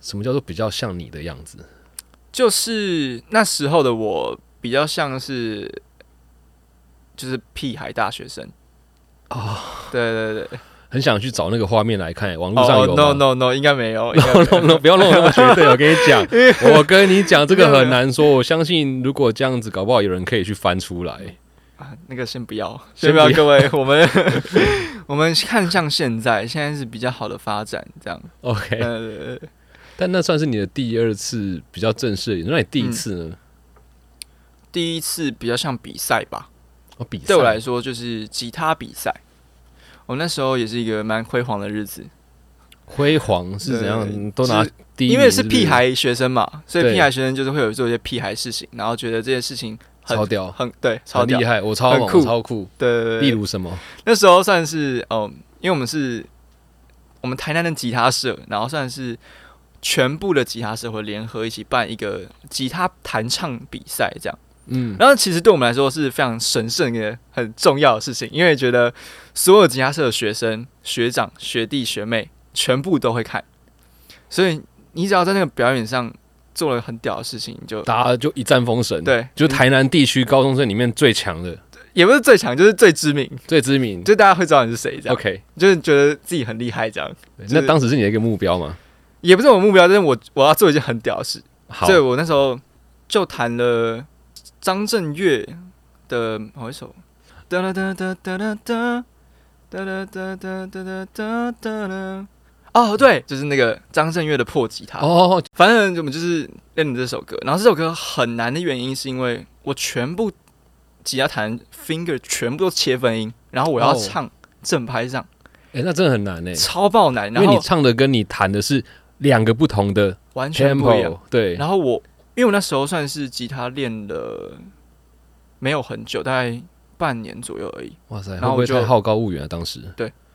什么叫做比较像你的样子？就是那时候的我比较像是，就是屁孩大学生哦，对对对，很想去找那个画面来看、网络上有吗、no no no，应该没有，no no no，不要弄得那么绝对。我跟你讲，我跟你讲，这个很难说。我相信，如果这样子，搞不好有人可以去翻出来。啊，那个先不要先不要，各位，我们 我们看向现在，现在是比较好的发展，这样。OK，呃，对对对但那算是你的第二次比较正式的，那你第一次呢？第一次比较像比赛吧，哦，比赛对我来说就是吉他比赛。我那时候也是一个蛮辉煌的日子，辉煌是怎样对？都拿第一，因为是屁孩学生嘛，所以屁孩学生就是会有做一些屁孩事情，然后觉得这些事情很超屌，很对，超厉，害，我超猛，酷超酷。对对对。例如什么？那时候算是哦、因为我们是我们台南的吉他社，然后算是全部的吉他社会联合一起办一个吉他弹唱比赛，这样。嗯，然后其实对我们来说是非常神圣的、很重要的事情，因为觉得所有吉他社的学生、学长、学弟、学妹全部都会看，所以你只要在那个表演上做了很屌的事情，就大家就一战封神。，对，就台南地区高中生里面最强的、也不是最强，就是最知名，最知名。就大家会知道你是谁，这样 OK，就是觉得自己很厉害，这样就是那当时是你的一个目标吗？也不是我目标，但是我我要做一件很屌的事，好所以，我那时候就弹了张震岳的某一首，哒啦哒哒哒哒哒哒哒哒哒哒哒哒哒。哦，对，就是那个张震岳的破吉他。哦，反正我们就是练了这首歌，然后这首歌很难的原因是因为我全部吉他弹 finger 全部都切分音，然后我要哦唱正拍上，哎、那真的很难呢、超爆难，因为你唱的跟你弹的是两个不同的完全不一样。对，然后我因为我那时候算是吉他练了没有很久，大概半年左右而已，哇塞，会然后我就好高骛远啊？当时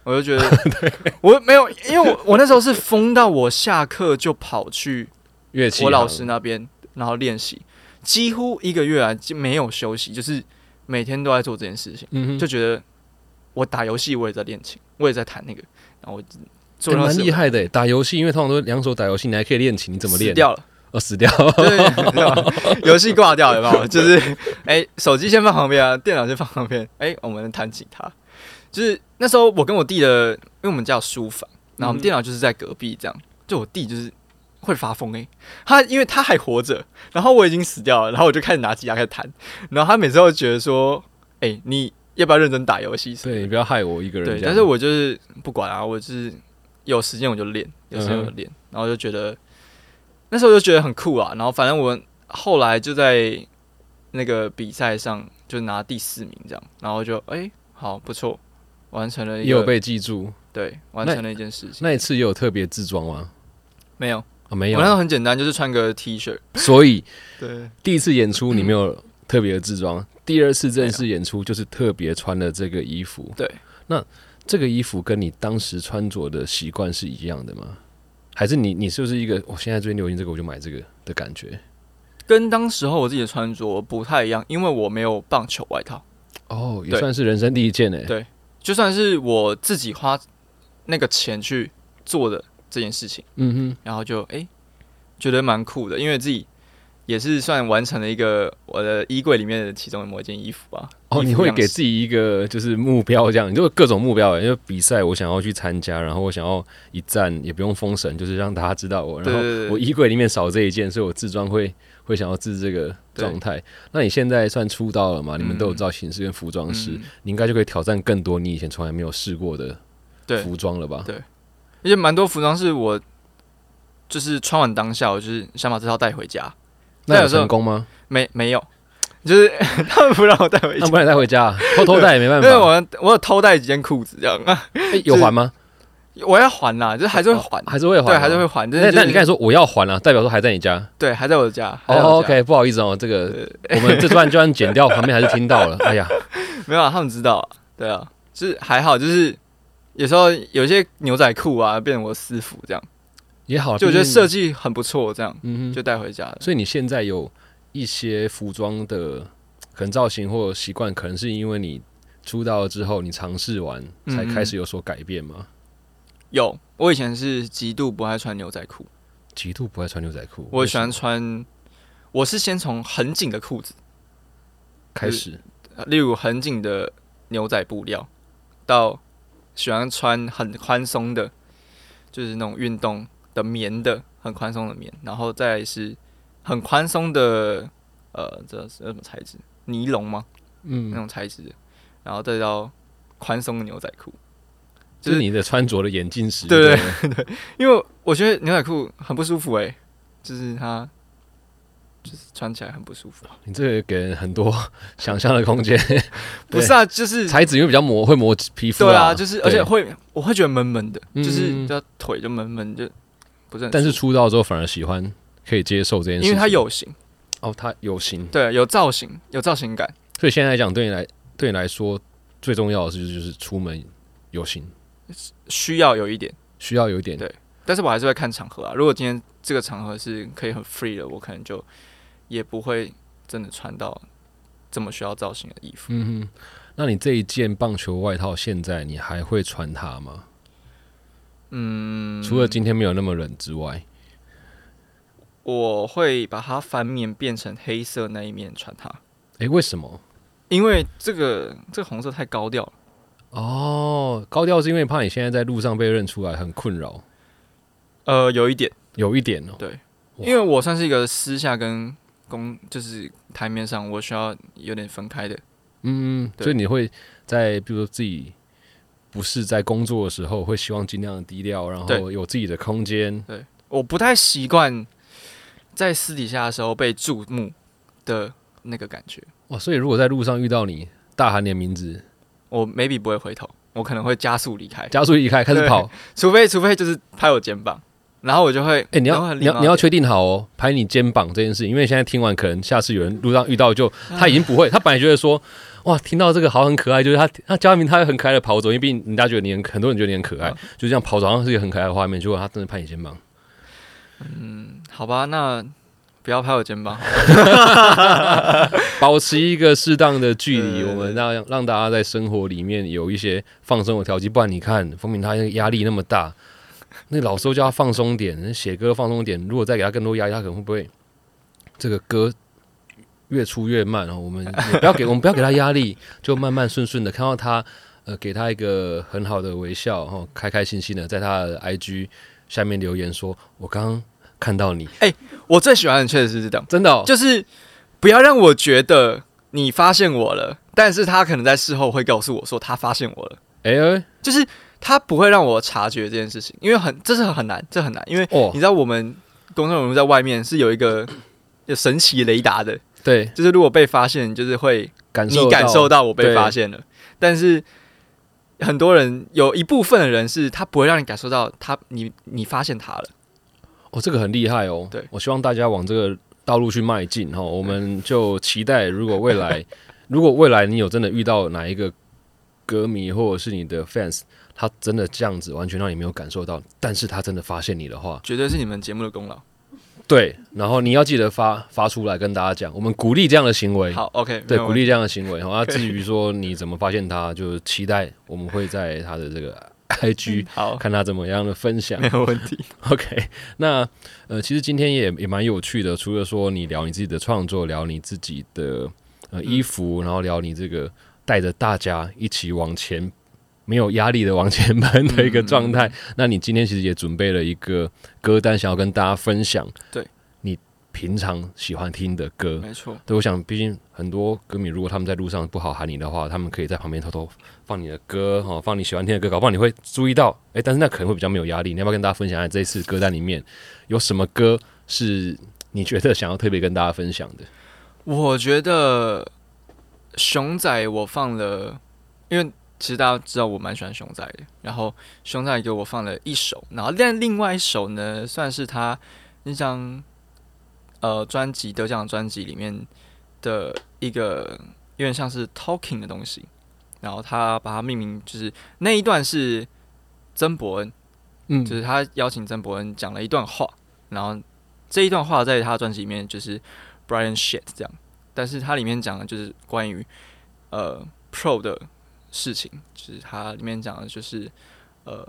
我就觉得 我没有，因为我我那时候是疯到我下课就跑去乐器我老师那边，然后练习，几乎一个月啊就没有休息，就是每天都在做这件事情，嗯，就觉得我打游戏我也在练琴，我也在弹那个，然后我做欸蛮厉害的欸。打游戏，因为通常都两手打游戏，你还可以练琴，你怎么练？死掉了。哦，死掉。对，游戏挂掉有没有？就是哎、手机先放旁边啊，电脑先放旁边。哎、我们弹吉他。就是那时候我跟我弟的，因为我们家有书房，然后我们嗯电脑就是在隔壁这样。就我弟就是会发疯哎、他因为他还活着，然后我已经死掉了，然后我就开始拿吉他开始弹，然后他每次都觉得说，哎、你要不要认真打游戏？对你不要害我一个人对，但是我就是不管啊，我就是有时间我就练，有时间我嗯就练，然后就觉得那时候就觉得很酷啊。然后反正我后来就在那个比赛上就拿第四名这样，然后就哎、好不错，完成了一个也有被记住。对完成了一件事情。那一次也有特别自装吗？没有，啊，没有我那。时候很简单，就是穿个 T 恤。所以 对，第一次演出你没有特别的自装，第二次正式演出就是特别穿了这个衣服。对，那这个衣服跟你当时穿着的习惯是一样的吗？还是你你是不是一个我、现在最流行这个我就买这个的感觉？跟当时候我自己的穿着不太一样，因为我没有棒球外套。哦，也对算是人生第一件诶。对就算是我自己花那个钱去做的这件事情。嗯哼，然后就诶觉得蛮酷的，因为自己也是算完成了一个我的衣柜里面的其中的某一件衣服吧。哦，衣服你会样式给自己一个就是目标，这样，你就各种目标诶，因为比赛我想要去参加，然后我想要一战也不用封神，就是让大家知道我，然后对对对我衣柜里面少这一件，所以我自装会会想要自这个状态。那你现在算出道了嘛？你们都有嗯造型师跟服装师，嗯你应该就可以挑战更多你以前从来没有试过的对，服装了吧？对而且蛮多服装是我就是穿完当下，我就是想把这套带回家，那有成功吗？没没有，就是他们不让我带回家，那不然带回家啊，偷偷带也没办因为法。我我有偷带几件裤子这样啊，诶有还吗？我要还啦，就是还是会还，还是会还？对，还是会。还。但那是那你刚才说我要还了，代表说还在你家。对还在我的家，哦，OK，不好意思哦，这个我们这段就算剪掉，旁边还是听到了。哎呀，没有啊，他们知道啊，对啊，就是还好，就是有时候有些牛仔裤啊变成我私服这样，也好，就我觉得设计很不错，这样嗯哼，就带回家了。所以你现在有一些服装的可能造型或习惯，可能是因为你出道了之后，你尝试完才开始有所改变吗？有，我以前是极度不爱穿牛仔裤，极度不爱穿牛仔裤，我喜欢穿，我是先从很紧的裤子，开始呃例如很紧的牛仔布料，到喜欢穿很宽松的，就是那种运动的棉的，很宽松的棉，然后再来是很宽松的，呃，这是什么材质？尼龙吗？嗯那嗯，种材质，然后再到宽松的牛仔裤。就是你的穿着的眼镜时，对对 对因为我觉得牛仔裤很不舒服诶、就是它就是穿起来很不舒服。你这个给人很多 想象的空间。不是啊，就是材质因为比较磨，会磨皮肤啦对啊，就是而且会我会觉得闷闷的，嗯就是要腿就闷闷，就不是很。但是出道之后反而喜欢，可以接受这件事情，因为它有型，哦，它有型，对，有造型，有造型感。所以现在来讲，对你来对你来说最重要的是就是出门有型，需要有一点，需要有一点对但是我还是会看场合啊。如果今天这个场合是可以很 free 的，我可能就也不会真的穿到这么需要造型的衣服。嗯哼，那你这一件棒球外套，现在你还会穿它吗？嗯，除了今天没有那么冷之外，我会把它翻面变成黑色那一面穿它，诶，为什么？因为这个这个红色太高调了。哦，高调是因为怕你现在在路上被认出来很困扰，呃，有一点，有一点哦。对，因为我算是一个私下跟公就是台面上我需要有点分开的。嗯，所以你会在比如说自己不是在工作的时候，会希望尽量低调，然后有自己的空间。对我不太习惯在私底下的时候被注目的那个感觉。哇，所以如果在路上遇到你，大喊你的名字，我 maybe 不会回头，我可能会加速离开，加速离开，开始跑。除非除非就是拍我肩膀，然后我就会，哎、你要你要你要确定好哦，拍你肩膀这件事，因为现在听完，可能下次有人路上遇到就 他已经不会，他本来觉得说，哇，听到这个好很可爱，就是他他焦明他会很可爱的跑走，因为毕竟人家觉得你很很多人觉得你很可爱，就这样跑走好像是一个很可爱的画面，结果他真的拍你肩膀，嗯好吧，那不要拍我肩膀。保持一个适当的距离，我们让让大家在生活里面有一些放松的调剂，不然你看风明他压力那么大，那老师都叫他放松点，写歌放松点，如果再给他更多压力，他可能会不会这个歌越出越慢哦？我们不要给 我们不要给他压力，就慢慢顺顺的看到他，呃，给他一个很好的微笑，然后开开心心的在他的 IG 下面留言说：“我刚刚看到你，哎我最喜欢的确实是这样，真的、哦，就是不要让我觉得你发现我了，但是他可能在事后会告诉我说他发现我了，哎、哎就是他不会让我察觉这件事情，因为很这是很难，这很难，因为哦。你，知道我们公众人物在外面是有一个有神奇雷达的，对，就是如果被发现，就是会感受你感受到我被发现了，但是很多人有一部分的人是他不会让你感受到他你你发现他了，哦，这个很厉害哦。对我希望大家往这个道路去迈进哈。我们就期待，如果未来，如果未来你有真的遇到哪一个歌迷或者是你的 fans，他真的这样子完全让你没有感受到，但是他真的发现你的话，绝对是你们节目的功劳。对，然后你要记得发发出来跟大家讲，我们鼓励这样的行为。好，OK，对，鼓励这样的行为。好，那至于说你怎么发现他，就期待我们会在他的这个 IG 好，看他怎么样的分享。没有问题。OK，那呃，其实今天也也蛮有趣的，除了说你聊你自己的创作，聊你自己的呃衣服，然后聊你这个带着大家一起往前。没有压力的往前奔的一个状态。那你今天其实也准备了一个歌单，想要跟大家分享。对，你平常喜欢听的歌。没错，对，我想，毕竟很多歌迷，如果他们在路上不好喊你的话，他们可以在旁边偷偷放你的歌，哈，放你喜欢听的歌，搞不好你会注意到，哎，但是那可能会比较没有压力。你要不要跟大家分享一下这一次歌单里面有什么歌是你觉得想要特别跟大家分享的？我觉得熊仔我放了，因为其实大家知道我蛮喜欢熊仔的，然后熊仔给我放了一首，然后但另外一首呢，算是他那张呃专辑得奖专辑里面的一个有点像是 talking 的东西，然后他把它命名，就是那一段是曾伯恩嗯，就是他邀请曾伯恩讲了一段话，然后这一段话在他专辑里面就是 Brian shit 这样，但是它里面讲的就是关于呃 pro 的事情，就是它里面讲的就是呃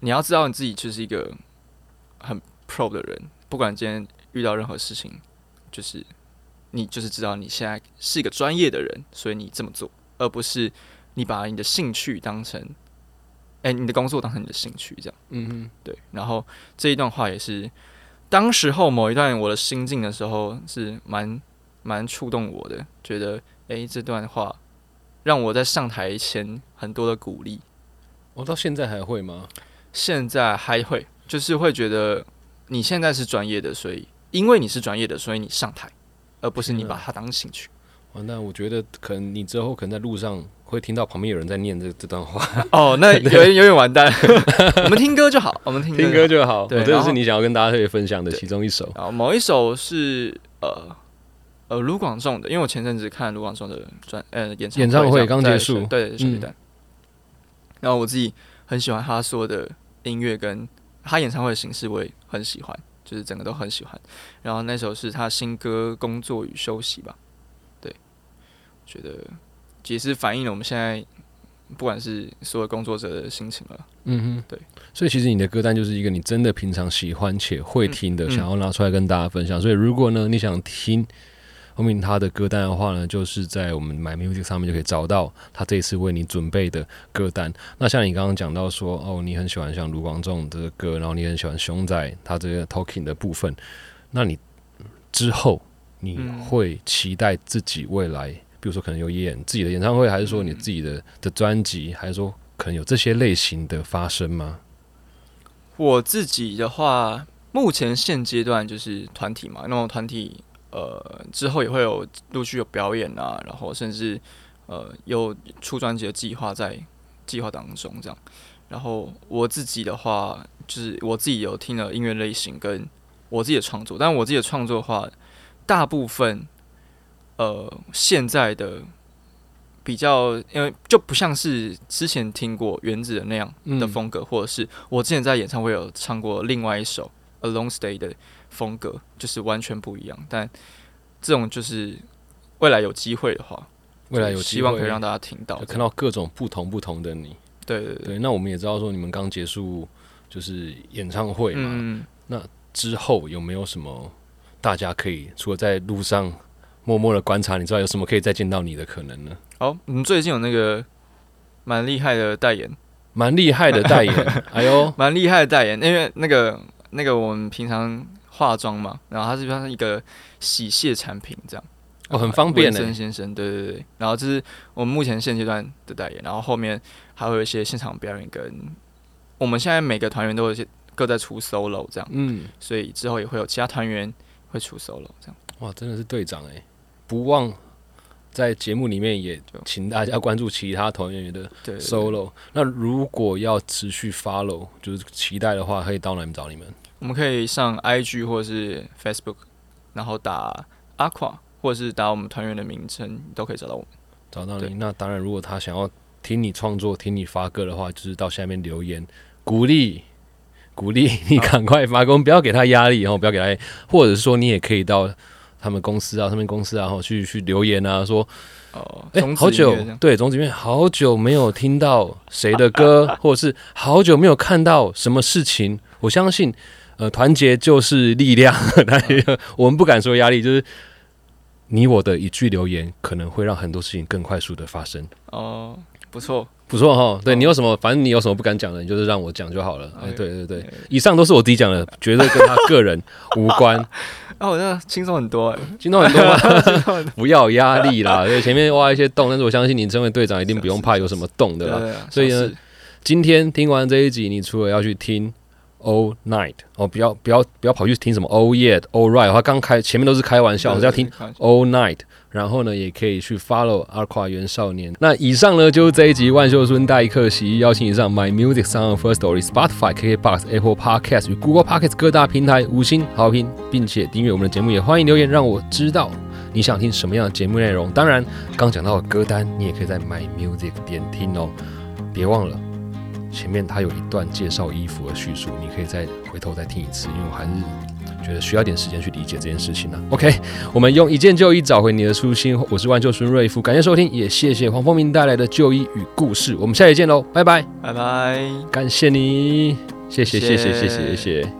你要知道你自己就是一个很 pro 的人，不管今天遇到任何事情，就是你就是知道你现在是一个专业的人，所以你这么做，而不是你把你的兴趣当成。哎、你的工作当成你的兴趣，这样嗯嗯，对。然后这一段话也是当时候某一段我的心境的时候，是蛮蛮触动我的，觉得哎、诶这段话让我在上台前很多的鼓励。我、到现在还会吗？现在还会，就是会觉得你现在是专业的，所以因为你是专业的，所以你上台，而不是你把它当兴趣。哦，那我觉得可能你之后可能在路上会听到旁边有人在念这这段话，哦，那 有点有点完蛋。我们听歌就好，我们听听歌就就好。对哦这个然后是你想要跟大家特别分享的其中一首。好。然后某一首是呃呃卢广仲的，因为我前阵子看卢广仲的专呃演唱演唱会刚结束对，水嗯蛋。然后我自己很喜欢他说的音乐，跟他演唱会的形式我也很喜欢，就是整个都很喜欢。然后那首是他新歌《工作与休息》吧，对，觉得也是反映了我们现在不管是所有工作者的心情了。嗯哼，对。所以其实你的歌单就是一个你真的平常喜欢且会听的，嗯想要拿出来跟大家分享。所以如果呢你想听后面他的歌单的话呢，就是在我们 My Music 上面就可以找到他这一次为你准备的歌单。那像你刚刚讲到说，哦，你很喜欢像卢广仲的歌，然后你很喜欢熊仔他这个 Talking 的部分，那你之后你会期待自己未来，比如说可能有演自己的演唱会，还是说你自己的的专辑，还是说可能有这些类型的发生吗？我自己的话，目前现阶段就是团体嘛，那种团体呃之后也会有陆续有表演啊，然后甚至呃有出专辑的计划在计划当中这样。然后我自己的话，就是我自己有听了音乐类型跟我自己的创作，但我自己的创作的话，大部分呃现在的比较，因为就不像是之前听过原子的那样的风格，或者是我之前在演唱会有唱过另外一首《A Long Stay》的风格，就是完全不一样。但这种就是未来有机会的话，未来有就希望可以让大家听到就，看到各种不同不同的你。对对对，对，那我们也知道说你们刚结束就是演唱会嘛，嗯，之后有没有什么大家可以除了在路上默默的观察你之外，有什么可以再见到你的可能呢？哦，我们最近有那个蛮厉害的代言，蛮厉害的代言，哎呦，蛮厉害的代言，因为那个那个我们平常化妆嘛，然后它是像一个洗卸产品这样。哦，很方便文呢。森先生，对对对，然后这是我们目前现阶段的代言，然后后面还会有一些现场表演，跟我们现在每个团员都有一些各在出 solo 这样，嗯，所以之后也会有其他团员会出 solo 这样。哇，真的是队长哎，不忘在节目里面也请大家关注其他团员的 solo。那如果要持续 follow，就是期待的话，可以到哪里找你们？我们可以上 IG 或者是 Facebook，然后打 Aqua 或者是打我们团员的名称，都可以找到我们。找到你。那当然，如果他想要听你创作、听你发歌的话，就是到下面留言鼓励。鼓励 你赶快发歌，不要给他压力，然后不要给他，或者是说你也可以到他们公司啊、他们公司啊，然后去去留言啊，说哦，哎、好久对种子里面好久没有听到谁的歌，或者是好久没有看到什么事情。我相信，呃，团结就是力量。但我们不敢说压力，就是你我的一句留言，可能会让很多事情更快速的发生。哦，不错，不错哈，对哦你有什么，反正你有什么不敢讲的，你就是让我讲就好了。哎，对对对以上都是我自己讲的，绝对跟他个人 无关。啊，我那轻松很多哎，听到很多吗？不要压力啦，对，前面挖一些洞，但是我相信你身为队长，一定不用怕有什么洞的啦。所以呢今天听完这一集，你除了要去听 All Night 哦，不要不要不要跑去听什么 All Yet All Right，他刚开前面都是开玩笑，是要听 All Night，然后呢，也可以去 follow 阿跨元少年。那以上呢就是这一集万秀孙代客席，邀请以上 My Music Sound First Story、Spotify、KKBox、Apple Podcast 与 Google Podcast 各大平台五星好评，并且订阅我们的节目，也欢迎留言让我知道你想听什么样的节目内容。当然，刚讲到的歌单，你也可以在 My Music 点听哦。别忘了前面他有一段介绍衣服的叙述，你可以再回头再听一次，因为我还是觉得需要点时间去理解这件事情呢。OK，我们用一件旧衣找回你的初心，我是万救孙瑞富，感谢收听，也谢谢黄凤明带来的旧衣与故事，我们下一见喽，拜拜拜拜，感谢你，谢谢谢谢谢谢谢谢。